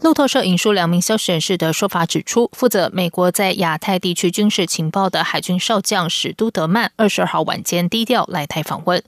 路透社引述两名消息人士的说法指出，负责美国在亚太地区军事情报的海军少将史都德曼二十二号晚间低调来台访问。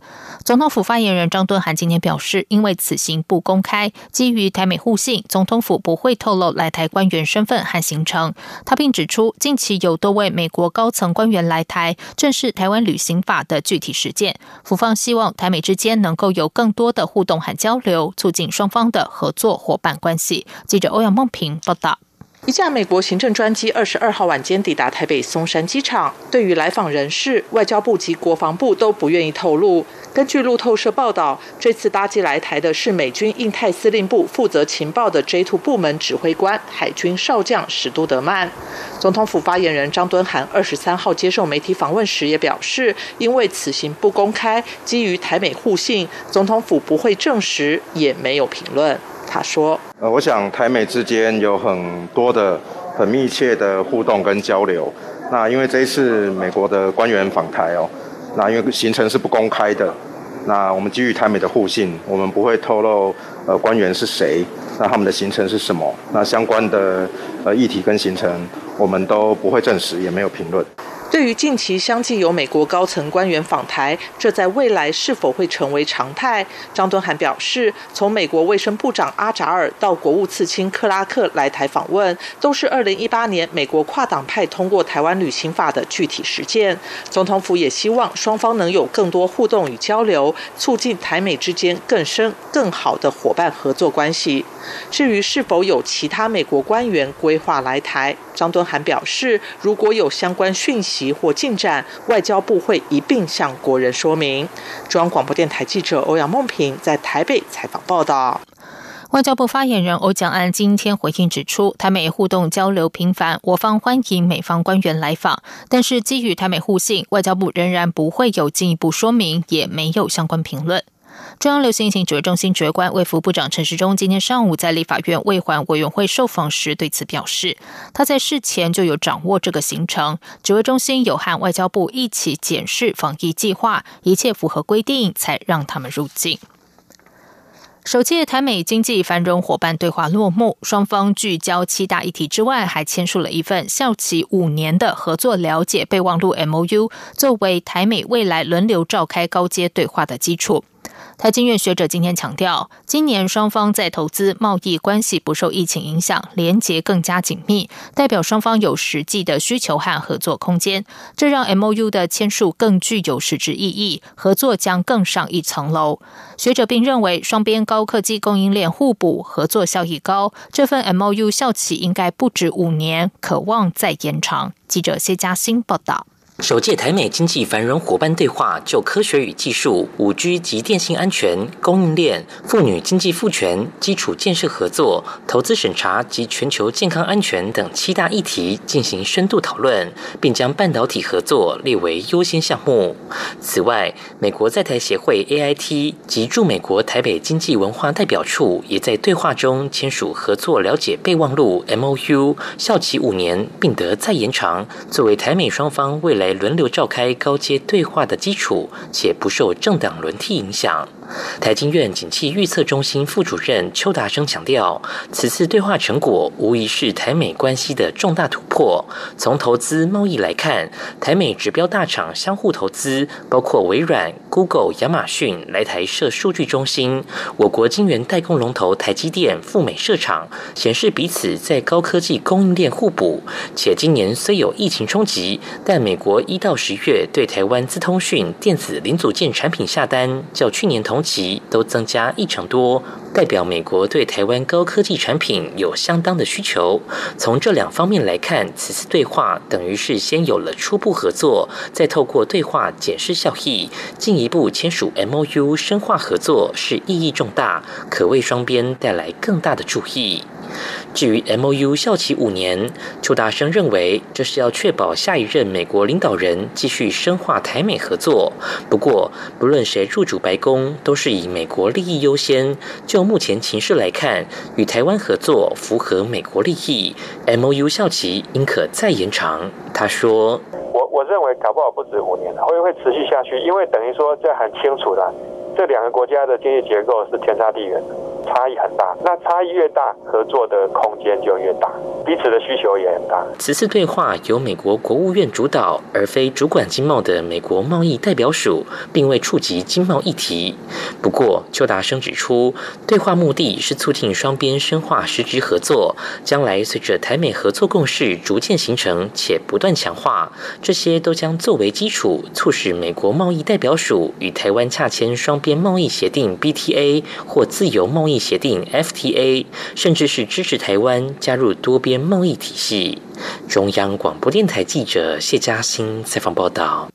总统府发言人张敦涵今天表示，因为此行不公开，基于台美互信，总统府不会透露来台官员身份和行程。他并指出，近期有多位美国高层官员来台，正是台湾旅行法的具体实践。府方希望台美之间能够有更多的互动和交流，促进双方的合作伙伴关系。记者欧阳梦平报道。一架美国行政专机二十二号晚间抵达台北松山机场。对于来访人士，外交部及国防部都不愿意透露。根据路透社报道，这次搭机来台的是美军印太司令部负责情报的 J2 部门指挥官海军少将史都德曼。总统府发言人张敦涵二十三号接受媒体访问时也表示，因为此行不公开，基于台美互信，总统府不会证实，也没有评论。他说：“呃，我想台美之间有很多的、很密切的互动跟交流。那因为这一次美国的官员访台哦，那因为行程是不公开的，那我们基于台美的互信，我们不会透露呃官员是谁，那他们的行程是什么，那相关的呃议题跟行程，我们都不会证实，也没有评论。”对于近期相继有美国高层官员访台，这在未来是否会成为常态？张敦涵表示，从美国卫生部长阿扎尔到国务次卿克拉克来台访问，都是2018年美国跨党派通过台湾旅行法的具体实践。总统府也希望双方能有更多互动与交流，促进台美之间更深更好的伙伴合作关系。至于是否有其他美国官员规划来台，张敦涵表示，如果有相关讯息或进展，外交部会一并向国人说明。中央广播电台记者欧阳梦平在台北采访报道。外交部发言人欧江安今天回应指出，台美互动交流频繁，我方欢迎美方官员来访，但是基于台美互信，外交部仍然不会有进一步说明，也没有相关评论。中央流行疫情指挥中心指挥官卫福部长陈时中今天上午在立法院卫环委员会受访时对此表示，他在事前就有掌握这个行程，指挥中心有和外交部一起检视防疫计划，一切符合规定才让他们入境。首届台美经济繁荣伙伴对话落幕，双方聚焦七大议题之外，还签署了一份效期五年的合作了解备忘录 （M O U），作为台美未来轮流召开高阶对话的基础。台经院学者今天强调，今年双方在投资、贸易关系不受疫情影响，连结更加紧密，代表双方有实际的需求和合作空间，这让 M O U 的签署更具有实质意义，合作将更上一层楼。学者并认为，双边高科技供应链互补，合作效益高，这份 M O U 效期应该不止五年，可望再延长。记者谢嘉欣报道。首届台美经济繁荣伙伴对话就科学与技术、五 G 及电信安全、供应链、妇女经济赋权、基础建设合作、投资审查及全球健康安全等七大议题进行深度讨论，并将半导体合作列为优先项目。此外，美国在台协会 AIT 及驻美国台北经济文化代表处也在对话中签署合作了解备忘录 MOU，效期五年，并得再延长，作为台美双方未来。轮流召开高阶对话的基础，且不受政党轮替影响。台经院景气预测中心副主任邱达生强调，此次对话成果无疑是台美关系的重大突破。从投资贸易来看，台美指标大厂相互投资，包括微软、Google、亚马逊来台设数据中心；我国晶圆代工龙头台积电赴美设厂，显示彼此在高科技供应链互补。且今年虽有疫情冲击，但美国一到十月对台湾资通讯电子零组件产品下单，较去年同。期都增加一成多，代表美国对台湾高科技产品有相当的需求。从这两方面来看，此次对话等于是先有了初步合作，再透过对话检视效益，进一步签署 M O U 深化合作，是意义重大，可为双边带来更大的注意。至于 M O U 效期五年，邱大生认为这是要确保下一任美国领导人继续深化台美合作。不过，不论谁入主白宫，都是以美国利益优先。就目前情势来看，与台湾合作符合美国利益，M O U 效期应可再延长。他说：“我我认为搞不好不止五年，会会持续下去，因为等于说这很清楚的，这两个国家的经济结构是天差地远的。”差异很大，那差异越大，合作的空间就越大，彼此的需求也很大。此次对话由美国国务院主导，而非主管经贸的美国贸易代表署，并未触及经贸议题。不过，邱达生指出，对话目的是促进双边深化实质合作。将来随着台美合作共识逐渐形成且不断强化，这些都将作为基础，促使美国贸易代表署与台湾洽签双边贸易协定 （BTA） 或自由贸易。协定 FTA，甚至是支持台湾加入多边贸易体系。中央广播电台记者谢嘉欣采访报道。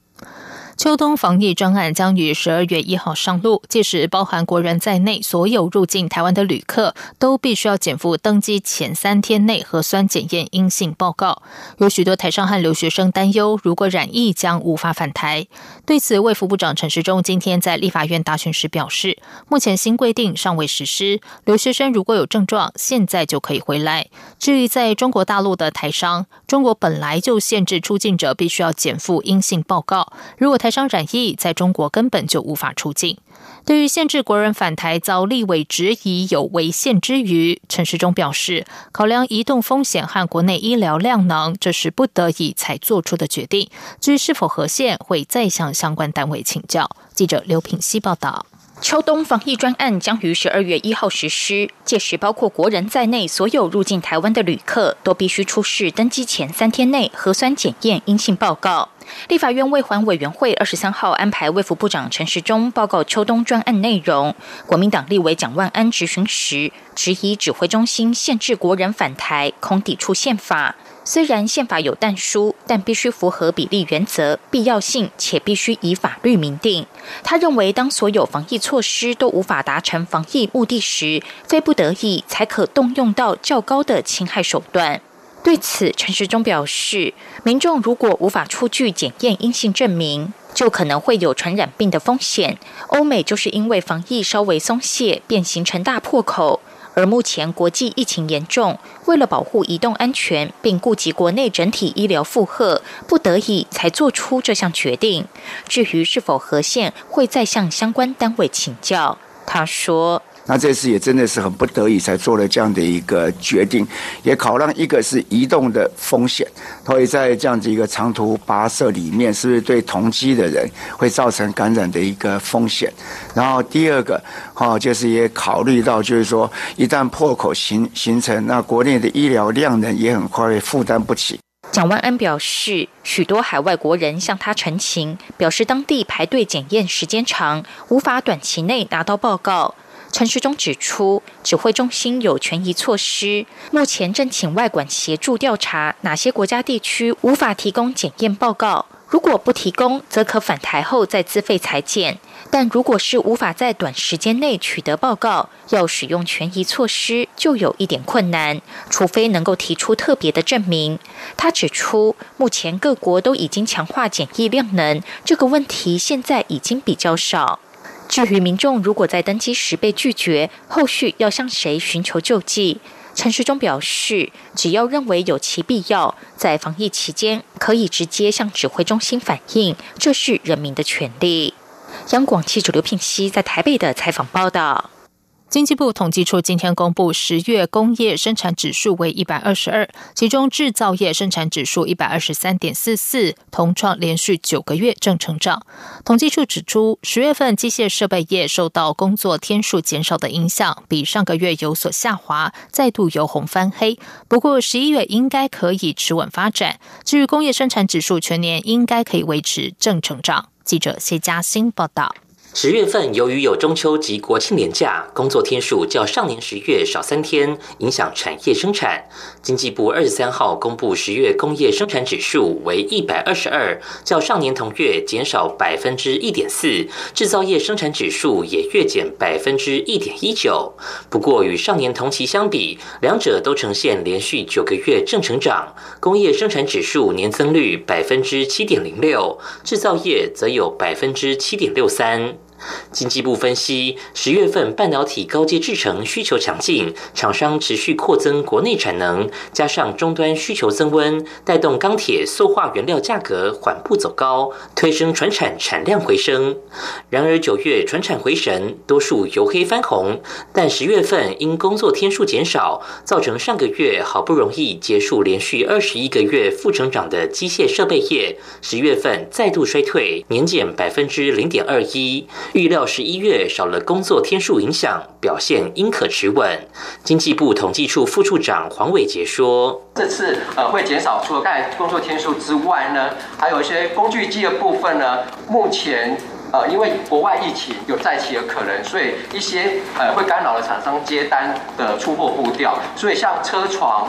秋冬防疫专案将于十二月一号上路，届时包含国人在内，所有入境台湾的旅客都必须要减负登机前三天内核酸检验阴性报告。有许多台商和留学生担忧，如果染疫将无法返台。对此，卫福部长陈时中今天在立法院答询时表示，目前新规定尚未实施，留学生如果有症状，现在就可以回来。至于在中国大陆的台商，中国本来就限制出境者必须要减负阴性报告，如果台商染疫，在中国根本就无法出境。对于限制国人返台遭立委质疑有违宪之余，陈时中表示，考量移动风险和国内医疗量能，这是不得已才做出的决定。至于是否合宪，会再向相关单位请教。记者刘品希报道。秋冬防疫专案将于十二月一号实施，届时包括国人在内，所有入境台湾的旅客都必须出示登机前三天内核酸检验阴性报告。立法院卫环委员会二十三号安排卫福部长陈时中报告秋冬专案内容。国民党立委蒋万安质询时，质疑指挥中心限制国人返台，恐抵触宪法。虽然宪法有但书，但必须符合比例原则、必要性，且必须以法律明定。他认为，当所有防疫措施都无法达成防疫目的时，非不得已才可动用到较高的侵害手段。对此，陈时中表示，民众如果无法出具检验阴性证明，就可能会有传染病的风险。欧美就是因为防疫稍微松懈，便形成大破口。而目前国际疫情严重，为了保护移动安全，并顾及国内整体医疗负荷，不得已才做出这项决定。至于是否核线，会再向相关单位请教。他说。那这次也真的是很不得已才做了这样的一个决定，也考量一个是移动的风险，所以在这样子一个长途跋涉里面，是不是对同机的人会造成感染的一个风险？然后第二个，哈，就是也考虑到，就是说一旦破口形形成，那国内的医疗量能也很快负担不起。蒋万安表示，许多海外国人向他陈情，表示当地排队检验时间长，无法短期内拿到报告。陈时中指出，指挥中心有权宜措施，目前正请外管协助调查哪些国家地区无法提供检验报告。如果不提供，则可返台后再自费裁剪。但如果是无法在短时间内取得报告，要使用权宜措施就有一点困难，除非能够提出特别的证明。他指出，目前各国都已经强化检疫量能，这个问题现在已经比较少。至于民众如果在登机时被拒绝，后续要向谁寻求救济？陈时中表示，只要认为有其必要，在防疫期间可以直接向指挥中心反映，这是人民的权利。央广记者刘聘熙在台北的采访报道。经济部统计处今天公布十月工业生产指数为一百二十二，其中制造业生产指数一百二十三点四四，同创连续九个月正成长。统计处指出，十月份机械设备业受到工作天数减少的影响，比上个月有所下滑，再度由红翻黑。不过十一月应该可以持稳发展。至于工业生产指数，全年应该可以维持正成长。记者谢嘉欣报道。十月份由于有中秋及国庆连假，工作天数较上年十月少三天，影响产业生产。经济部二十三号公布十月工业生产指数为一百二十二，较上年同月减少百分之一点四。制造业生产指数也月减百分之一点一九。不过与上年同期相比，两者都呈现连续九个月正成长。工业生产指数年增率百分之七点零六，制造业则有百分之七点六三。经济部分析，十月份半导体高阶制程需求强劲，厂商持续扩增国内产能，加上终端需求增温，带动钢铁、塑化原料价格缓步走高，推升船产产量回升。然而九月船产回神，多数由黑翻红，但十月份因工作天数减少，造成上个月好不容易结束连续二十一个月负成长的机械设备业，十月份再度衰退，年减百分之零点二一。预料十一月少了工作天数影响，表现应可持稳。经济部统计处副处长黄伟杰说：“这次呃会减少，除了工作天数之外呢，还有一些工具机的部分呢。目前呃因为国外疫情有再起的可能，所以一些呃会干扰了厂商接单的出货步调。所以像车床、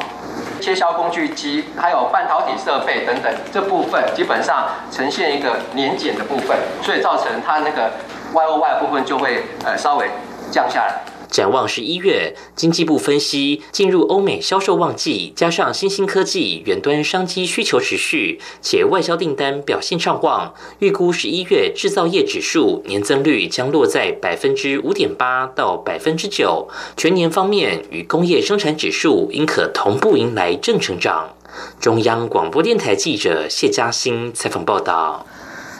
切削工具机，还有半导体设备等等这部分，基本上呈现一个年减的部分，所以造成它那个。” Y O Y 部分就会呃稍微降下来。展望十一月，经济部分析进入欧美销售旺季，加上新兴科技、远端商机需求持续，且外销订单表现畅旺，预估十一月制造业指数年增率将落在百分之五点八到百分之九。全年方面，与工业生产指数应可同步迎来正成长。中央广播电台记者谢嘉欣采访报道。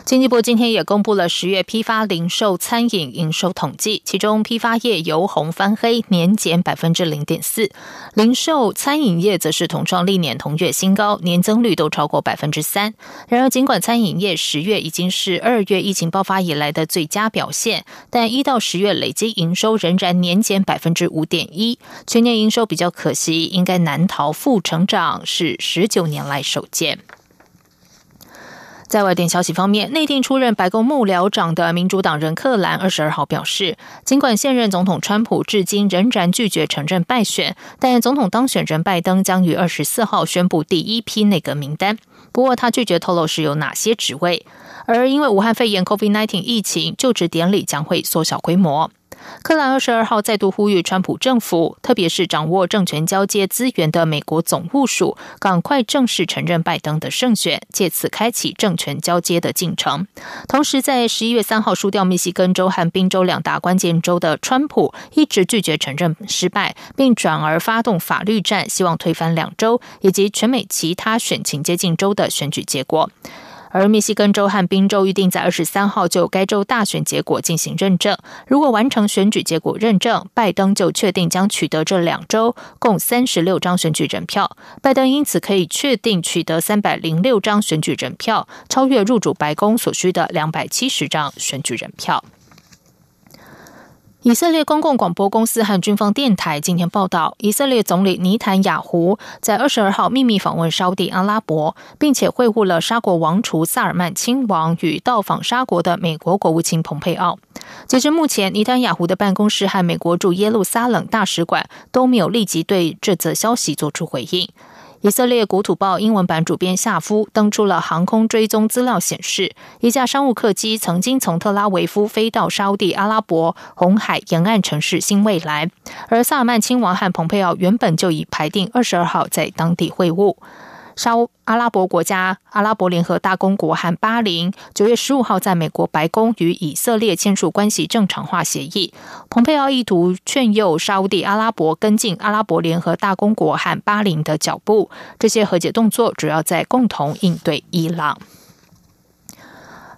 经济部今天也公布了十月批发、零售、餐饮营收统计，其中批发业由红翻黑，年减百分之零点四；零售、餐饮业则是同创历年同月新高，年增率都超过百分之三。然而，尽管餐饮业十月已经是二月疫情爆发以来的最佳表现，但一到十月累计营收仍然年减百分之五点一，全年营收比较可惜，应该难逃负成长，是十九年来首见。在外电消息方面，内定出任白宫幕僚长的民主党人克兰二十二号表示，尽管现任总统川普至今仍然拒绝承认败选，但总统当选人拜登将于二十四号宣布第一批内阁名单。不过，他拒绝透露是有哪些职位。而因为武汉肺炎 （COVID-19） 疫情，就职典礼将会缩小规模。克兰二十二号再度呼吁川普政府，特别是掌握政权交接资源的美国总务署，赶快正式承认拜登的胜选，借此开启政权交接的进程。同时，在十一月三号输掉密西根州和宾州两大关键州的川普，一直拒绝承认失败，并转而发动法律战，希望推翻两州以及全美其他选情接近州的选举结果。而密西根州和宾州预定在二十三号就该州大选结果进行认证。如果完成选举结果认证，拜登就确定将取得这两州共三十六张选举人票。拜登因此可以确定取得三百零六张选举人票，超越入主白宫所需的两百七十张选举人票。以色列公共广播公司和军方电台今天报道，以色列总理尼坦雅胡在二十二号秘密访问沙地阿拉伯，并且会晤了沙国王储萨尔曼亲王与到访沙国的美国国务卿蓬佩奥。截至目前，尼坦雅胡的办公室和美国驻耶路撒冷大使馆都没有立即对这则消息做出回应。以色列国土报英文版主编夏夫登出了航空追踪资料，显示一架商务客机曾经从特拉维夫飞到沙地阿拉伯红海沿岸城市新未来，而萨尔曼亲王和蓬佩奥原本就已排定二十二号在当地会晤。沙阿拉伯国家阿拉伯联合大公国和巴林九月十五号在美国白宫与以色列签署关系正常化协议。蓬佩奥意图劝诱沙地阿拉伯跟进阿拉伯联合大公国和巴林的脚步。这些和解动作主要在共同应对伊朗。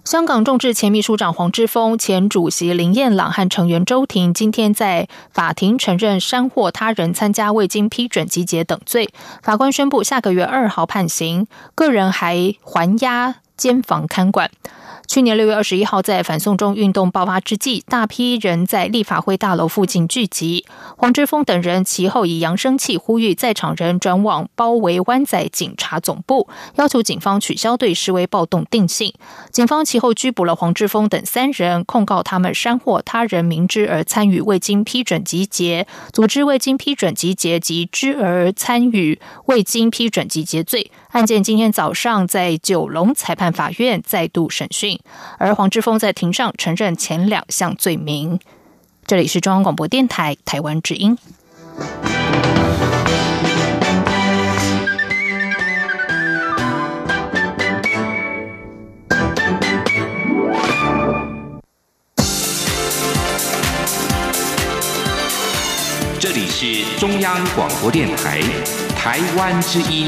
香港众志前秘书长黄之锋、前主席林燕朗和成员周婷今天在法庭承认煽惑他人参加未经批准集结等罪，法官宣布下个月二号判刑，个人还还押监房看管。去年六月二十一号，在反送中运动爆发之际，大批人在立法会大楼附近聚集。黄之锋等人其后以扬声器呼吁在场人转往包围湾仔警察总部，要求警方取消对示威暴动定性。警方其后拘捕了黄之锋等三人，控告他们煽惑他人明知而参与未经批准集结、组织未经批准集结及知而参与未经批准集结罪。案件今天早上在九龙裁判法院再度审讯，而黄志峰在庭上承认前两项罪名。这里是中央广播电台台湾之音。这里是中央广播电台台湾之音。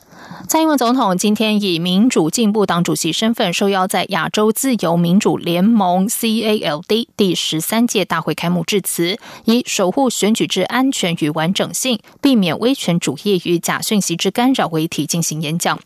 蔡英文总统今天以民主进步党主席身份受邀在亚洲自由民主联盟 （CALD） 第十三届大会开幕致辞，以守护选举之安全与完整性，避免威权主义与假讯息之干扰为题进行演讲。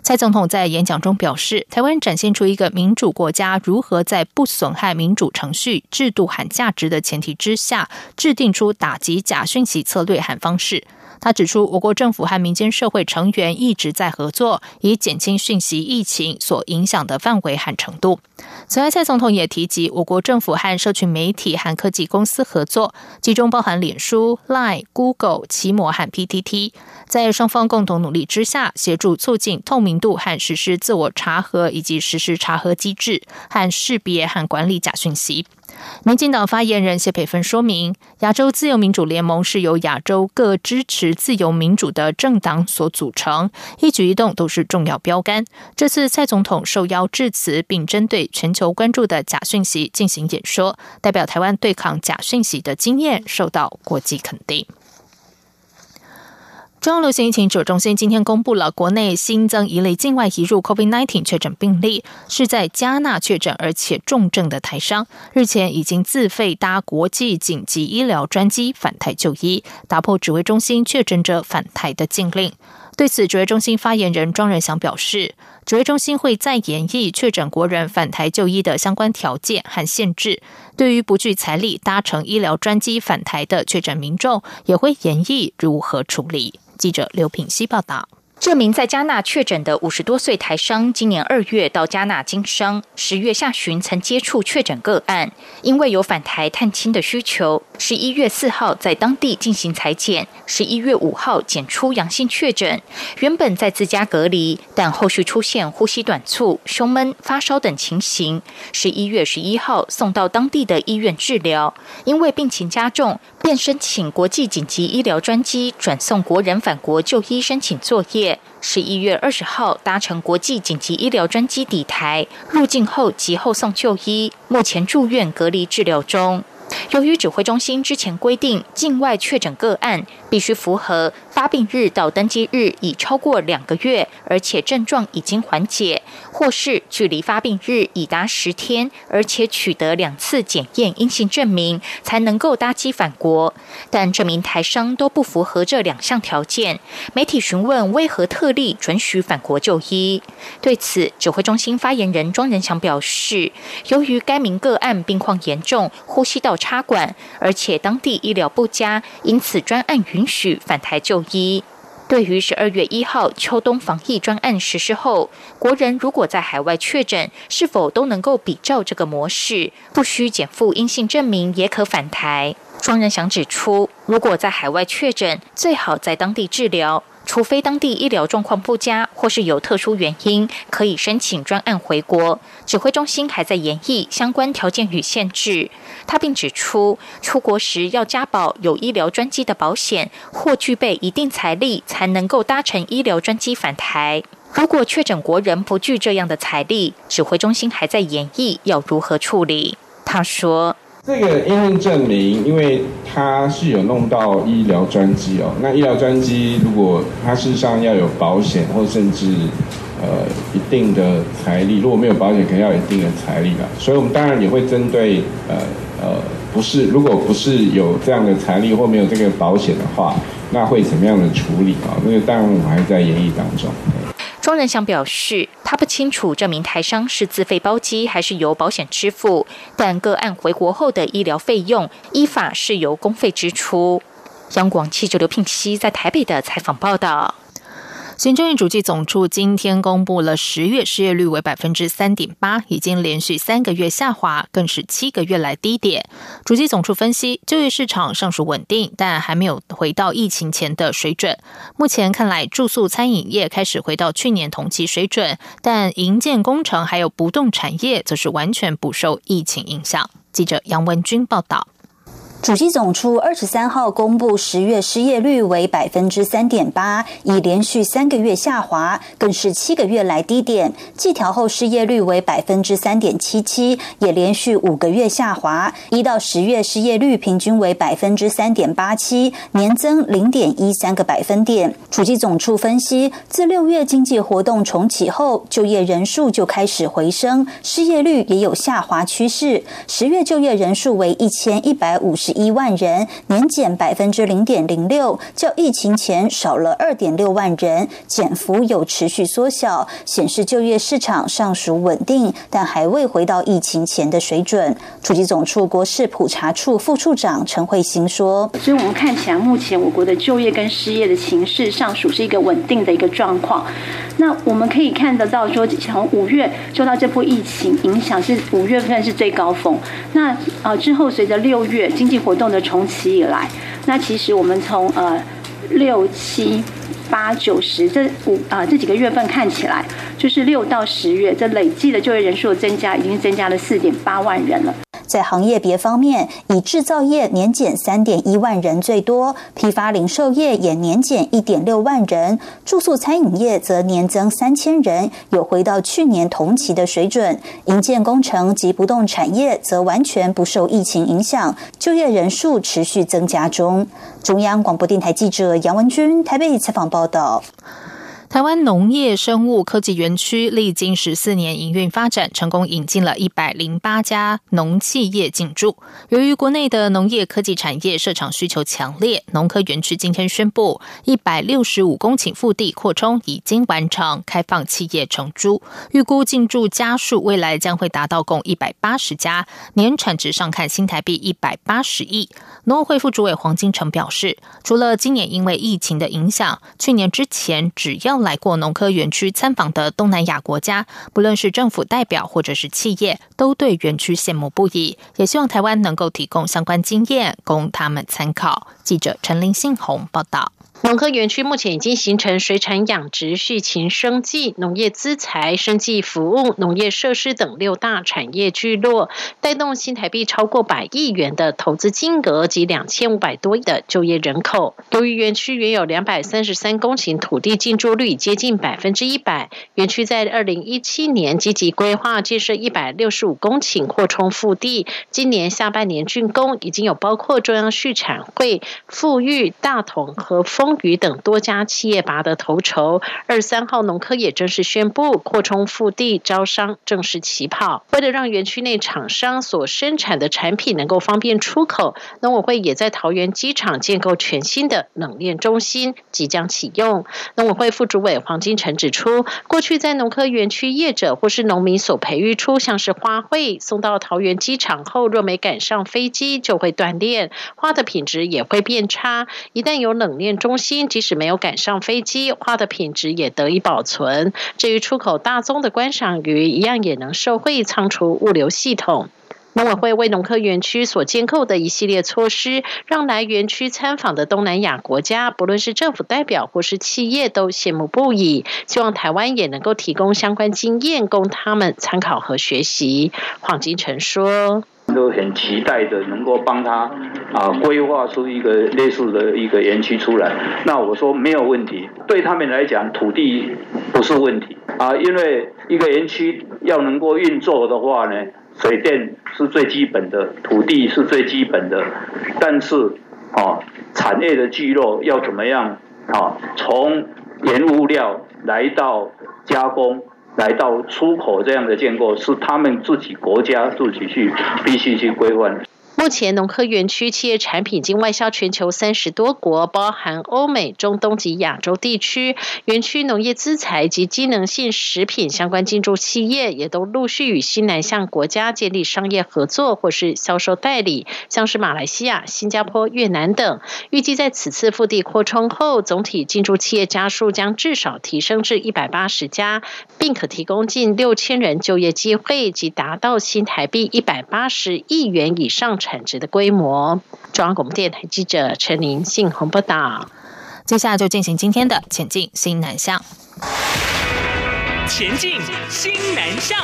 蔡总统在演讲中表示，台湾展现出一个民主国家如何在不损害民主程序、制度和价值的前提之下，制定出打击假讯息策略和方式。他指出，我国政府和民间社会成员一直在合作，以减轻讯息疫情所影响的范围和程度。此外，蔡总统也提及，我国政府和社群媒体和科技公司合作，其中包含脸书、Line、Google、奇摩和 PTT，在双方共同努力之下，协助促进透明度和实施自我查核，以及实施查核机制和识别和管理假讯息。民进党发言人谢培芬说明，亚洲自由民主联盟是由亚洲各支持自由民主的政党所组成，一举一动都是重要标杆。这次蔡总统受邀致辞，并针对全球关注的假讯息进行演说，代表台湾对抗假讯息的经验受到国际肯定。中央流行疫情指挥中心今天公布了国内新增一例境外移入 COVID-19 确诊病例，是在加纳确诊而且重症的台商，日前已经自费搭国际紧急医疗专机返台就医，打破指挥中心确诊者返台的禁令。对此，指挥中心发言人庄仁祥表示，指挥中心会再演绎确诊国人返台就医的相关条件和限制，对于不具财力搭乘医疗专机返台的确诊民众，也会演绎如何处理。记者刘品希报道。这名在加纳确诊的五十多岁台商，今年二月到加纳经商，十月下旬曾接触确诊个案，因为有返台探亲的需求，十一月四号在当地进行裁剪，十一月五号检出阳性确诊。原本在自家隔离，但后续出现呼吸短促、胸闷、发烧等情形，十一月十一号送到当地的医院治疗，因为病情加重，便申请国际紧急医疗专机转送国人返国就医申请作业。十一月二十号搭乘国际紧急医疗专机抵台，入境后及后送就医，目前住院隔离治疗中。由于指挥中心之前规定，境外确诊个案必须符合发病日到登机日已超过两个月，而且症状已经缓解，或是距离发病日已达十天，而且取得两次检验阴性证明，才能够搭机返国。但这名台商都不符合这两项条件。媒体询问为何特例准许返国就医，对此，指挥中心发言人庄仁祥表示，由于该名个案病况严重，呼吸道。插管，而且当地医疗不佳，因此专案允许返台就医。对于十二月一号秋冬防疫专案实施后，国人如果在海外确诊，是否都能够比照这个模式，不需减负阴性证明也可返台？庄仁祥指出，如果在海外确诊，最好在当地治疗。除非当地医疗状况不佳，或是有特殊原因，可以申请专案回国。指挥中心还在研议相关条件与限制。他并指出，出国时要加保有医疗专机的保险，或具备一定财力，才能够搭乘医疗专机返台。如果确诊国人不具这样的财力，指挥中心还在研议要如何处理。他说。这个因为证明，因为它是有弄到医疗专机哦。那医疗专机如果它事实上要有保险，或甚至呃一定的财力，如果没有保险，肯定要有一定的财力啦。所以我们当然也会针对呃呃不是，如果不是有这样的财力或没有这个保险的话，那会怎么样的处理啊？那个当然我们还在研议当中。庄仁祥表示，他不清楚这名台商是自费包机还是由保险支付，但个案回国后的医疗费用依法是由公费支出。央广记者刘聘熙在台北的采访报道。行政院主计总处今天公布了十月失业率为百分之三点八，已经连续三个月下滑，更是七个月来低点。主计总处分析，就业市场尚属稳定，但还没有回到疫情前的水准。目前看来，住宿餐饮业开始回到去年同期水准，但营建工程还有不动产业则是完全不受疫情影响。记者杨文君报道。主机总处二十三号公布十月失业率为百分之三点八，已连续三个月下滑，更是七个月来低点。计调后失业率为百分之三点七七，也连续五个月下滑。一到十月失业率平均为百分之三点八七，年增零点一三个百分点。主机总处分析，自六月经济活动重启后，就业人数就开始回升，失业率也有下滑趋势。十月就业人数为一千一百五十。一万人，年减百分之零点零六，较疫情前少了二点六万人，减幅有持续缩小，显示就业市场尚属稳定，但还未回到疫情前的水准。处级总处国事普查处副处长陈慧欣说：“所以我们看起来，目前我国的就业跟失业的情势尚属是一个稳定的一个状况。那我们可以看得到，说从五月受到这波疫情影响，是五月份是最高峰。那呃之后随着六月经济活动的重启以来，那其实我们从呃六七八九十这五啊这几个月份看起来，就是六到十月这累计的就业人数增加，已经增加了四点八万人了。在行业别方面，以制造业年减三点一万人最多，批发零售业也年减一点六万人，住宿餐饮业则年增三千人，有回到去年同期的水准。营建工程及不动产业则完全不受疫情影响，就业人数持续增加中。中央广播电台记者杨文君台北采访报道。台湾农业生物科技园区历经十四年营运发展，成功引进了一百零八家农企业进驻。由于国内的农业科技产业设厂需求强烈，农科园区今天宣布，一百六十五公顷腹地扩充已经完成，开放企业承租。预估进驻家数未来将会达到共一百八十家，年产值上看新台币一百八十亿。农委会副主委黄金城表示，除了今年因为疫情的影响，去年之前只要来过农科园区参访的东南亚国家，不论是政府代表或者是企业，都对园区羡慕不已，也希望台湾能够提供相关经验供他们参考。记者陈林信宏报道。农科园区目前已经形成水产养殖、畜禽生计、农业资材、生计服务、农业设施等六大产业聚落，带动新台币超过百亿元的投资金额及两千五百多亿的就业人口。由于园区原有两百三十三公顷土地进驻率接近百分之一百，园区在二零一七年积极规划建设一百六十五公顷扩充腹地，今年下半年竣工，已经有包括中央畜产会、富裕、大同和丰。等多家企业拔得头筹，二三号农科也正式宣布扩充腹地招商，正式起跑。为了让园区内厂商所生产的产品能够方便出口，农委会也在桃园机场建构全新的冷链中心，即将启用。农委会副主委黄金城指出，过去在农科园区业者或是农民所培育出像是花卉，送到桃园机场后，若没赶上飞机，就会断裂，花的品质也会变差。一旦有冷链中心，心即使没有赶上飞机，花的品质也得以保存。至于出口大宗的观赏鱼，一样也能受惠仓储物流系统。农委会为农科园区所建构的一系列措施，让来园区参访的东南亚国家，不论是政府代表或是企业，都羡慕不已。希望台湾也能够提供相关经验，供他们参考和学习。黄金城说。都很期待的，能够帮他啊规划出一个类似的一个园区出来。那我说没有问题，对他们来讲土地不是问题啊，因为一个园区要能够运作的话呢，水电是最基本的，土地是最基本的，但是啊产业的聚落要怎么样啊？从原物料来到加工。来到出口这样的建构是他们自己国家自己去必须去规范。目前农科园区企业产品已经外销全球三十多国，包含欧美、中东及亚洲地区。园区农业资材及机能性食品相关进驻企业也都陆续与西南向国家建立商业合作或是销售代理，像是马来西亚、新加坡、越南等。预计在此次腹地扩充后，总体进驻企业家数将至少提升至一百八十家，并可提供近六千人就业机会及达到新台币一百八十亿元以上。产值的规模。中央广播电台记者陈林信鸿报道。接下来就进行今天的前进新南向。前进新南向。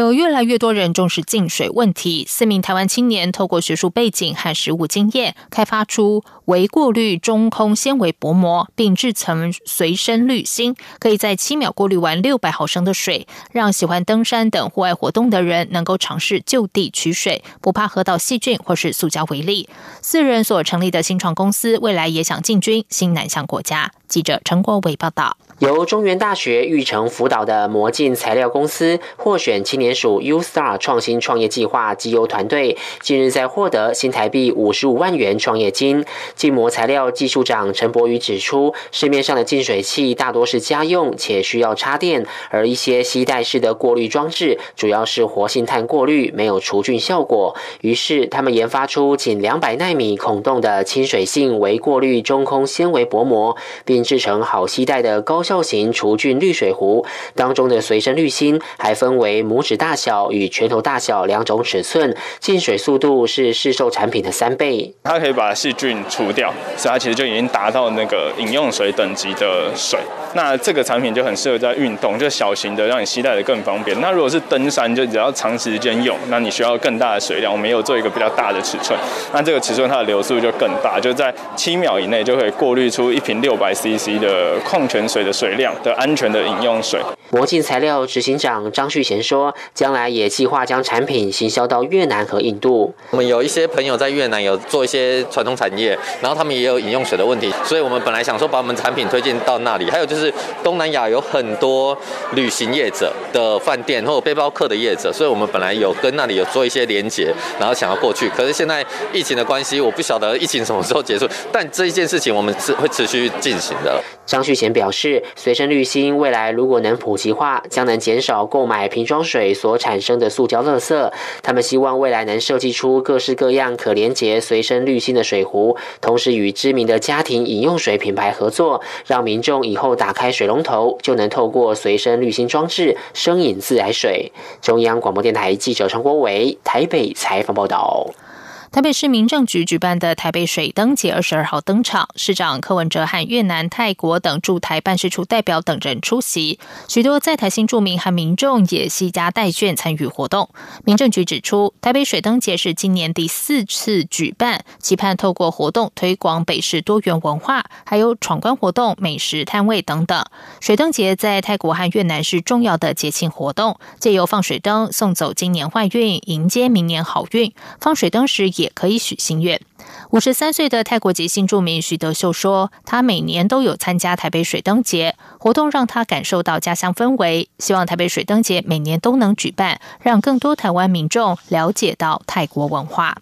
有越来越多人重视净水问题。四名台湾青年透过学术背景和实务经验，开发出微过滤中空纤维薄膜，并制成随身滤芯，可以在七秒过滤完六百毫升的水，让喜欢登山等户外活动的人能够尝试就地取水，不怕喝到细菌或是塑胶为例。四人所成立的新创公司，未来也想进军新南向国家。记者陈国伟报道。由中原大学育成辅导的魔镜材料公司获选青年署 U Star 创新创业计划绩优团队，近日在获得新台币五十五万元创业金。净膜材料技术长陈博宇指出，市面上的净水器大多是家用且需要插电，而一些吸带式的过滤装置主要是活性炭过滤，没有除菌效果。于是他们研发出仅两百纳米孔洞的亲水性微过滤中空纤维薄膜，并制成好吸带的高。效型除菌滤水壶当中的随身滤芯还分为拇指大小与拳头大小两种尺寸，进水速度是市售产品的三倍。它可以把细菌除掉，所以它其实就已经达到那个饮用水等级的水。那这个产品就很适合在运动，就小型的，让你携带的更方便。那如果是登山，就只要长时间用，那你需要更大的水量。我们也有做一个比较大的尺寸，那这个尺寸它的流速就更大，就在七秒以内就可以过滤出一瓶六百 c CC 的矿泉水的水量的安全的饮用水。魔镜材料执行长张旭贤说，将来也计划将产品行销到越南和印度。我们有一些朋友在越南有做一些传统产业，然后他们也有饮用水的问题，所以我们本来想说把我们产品推荐到那里。还有就是。是东南亚有很多旅行业者的饭店或者背包客的业者，所以我们本来有跟那里有做一些连接，然后想要过去。可是现在疫情的关系，我不晓得疫情什么时候结束，但这一件事情我们是会持续进行张旭贤表示，随身滤芯未来如果能普及化，将能减少购买瓶装水所产生的塑胶垃圾。他们希望未来能设计出各式各样可连接随身滤芯的水壶，同时与知名的家庭饮用水品牌合作，让民众以后打开水龙头就能透过随身滤芯装置生饮自来水。中央广播电台记者陈国伟台北采访报道。台北市民政局举办的台北水灯节二十二号登场，市长柯文哲和越南、泰国等驻台办事处代表等人出席，许多在台新住民和民众也悉家带眷参与活动。民政局指出，台北水灯节是今年第四次举办，期盼透过活动推广北市多元文化，还有闯关活动、美食摊位等等。水灯节在泰国和越南是重要的节庆活动，借由放水灯送走今年坏运，迎接明年好运。放水灯时。也可以许心愿。五十三岁的泰国籍新住民徐德秀说：“他每年都有参加台北水灯节活动，让他感受到家乡氛围。希望台北水灯节每年都能举办，让更多台湾民众了解到泰国文化。”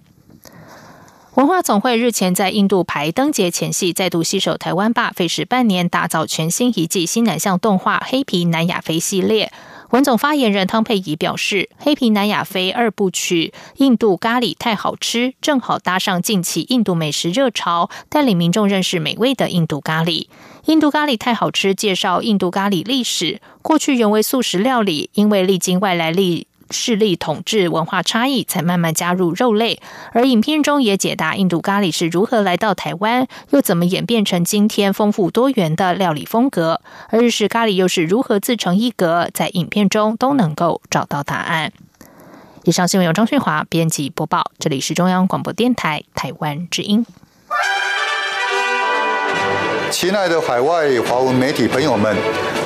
文化总会日前在印度排灯节前夕，再度携手台湾吧，费时半年打造全新一季新南向动画《黑皮南亚飞》系列。文总发言人汤佩仪表示，《黑皮南亚飞》二部曲印度咖喱太好吃，正好搭上近期印度美食热潮，带领民众认识美味的印度咖喱。印度咖喱太好吃，介绍印度咖喱历史，过去原为素食料理，因为历经外来力。势力统治、文化差异，才慢慢加入肉类。而影片中也解答印度咖喱是如何来到台湾，又怎么演变成今天丰富多元的料理风格。而日式咖喱又是如何自成一格，在影片中都能够找到答案。以上新闻由张旭华编辑播报，这里是中央广播电台台湾之音。亲爱的海外华文媒体朋友们，